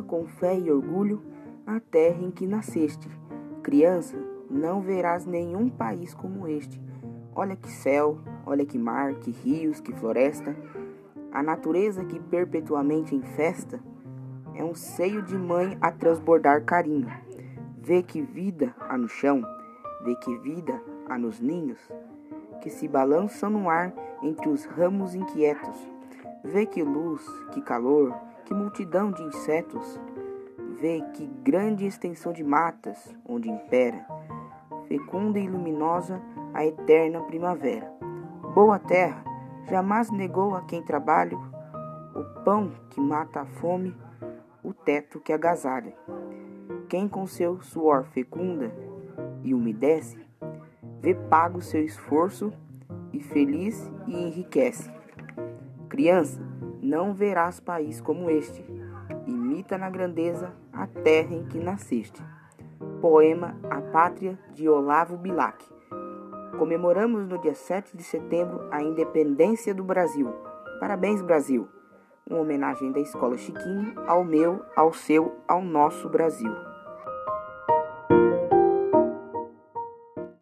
com fé e orgulho a terra em que nasceste. Criança, não verás nenhum país como este. Olha que céu, olha que mar, que rios, que floresta. A natureza que perpetuamente em festa é um seio de mãe a transbordar carinho. Vê que vida há no chão, vê que vida há nos ninhos, que se balançam no ar entre os ramos inquietos. Vê que luz, que calor, que multidão de insetos. Vê que grande extensão de matas onde impera, fecunda e luminosa, a eterna primavera. Boa terra, jamais negou a quem trabalha o pão que mata a fome, o teto que agasalha. Quem com seu suor fecunda e umedece, vê pago seu esforço e feliz e enriquece. Criança, não verás país como este. Imita na grandeza a terra em que nasceste. Poema A Pátria de Olavo Bilac. Comemoramos no dia 7 de setembro a independência do Brasil. Parabéns, Brasil! Uma homenagem da Escola Chiquinho ao meu, ao seu, ao nosso Brasil.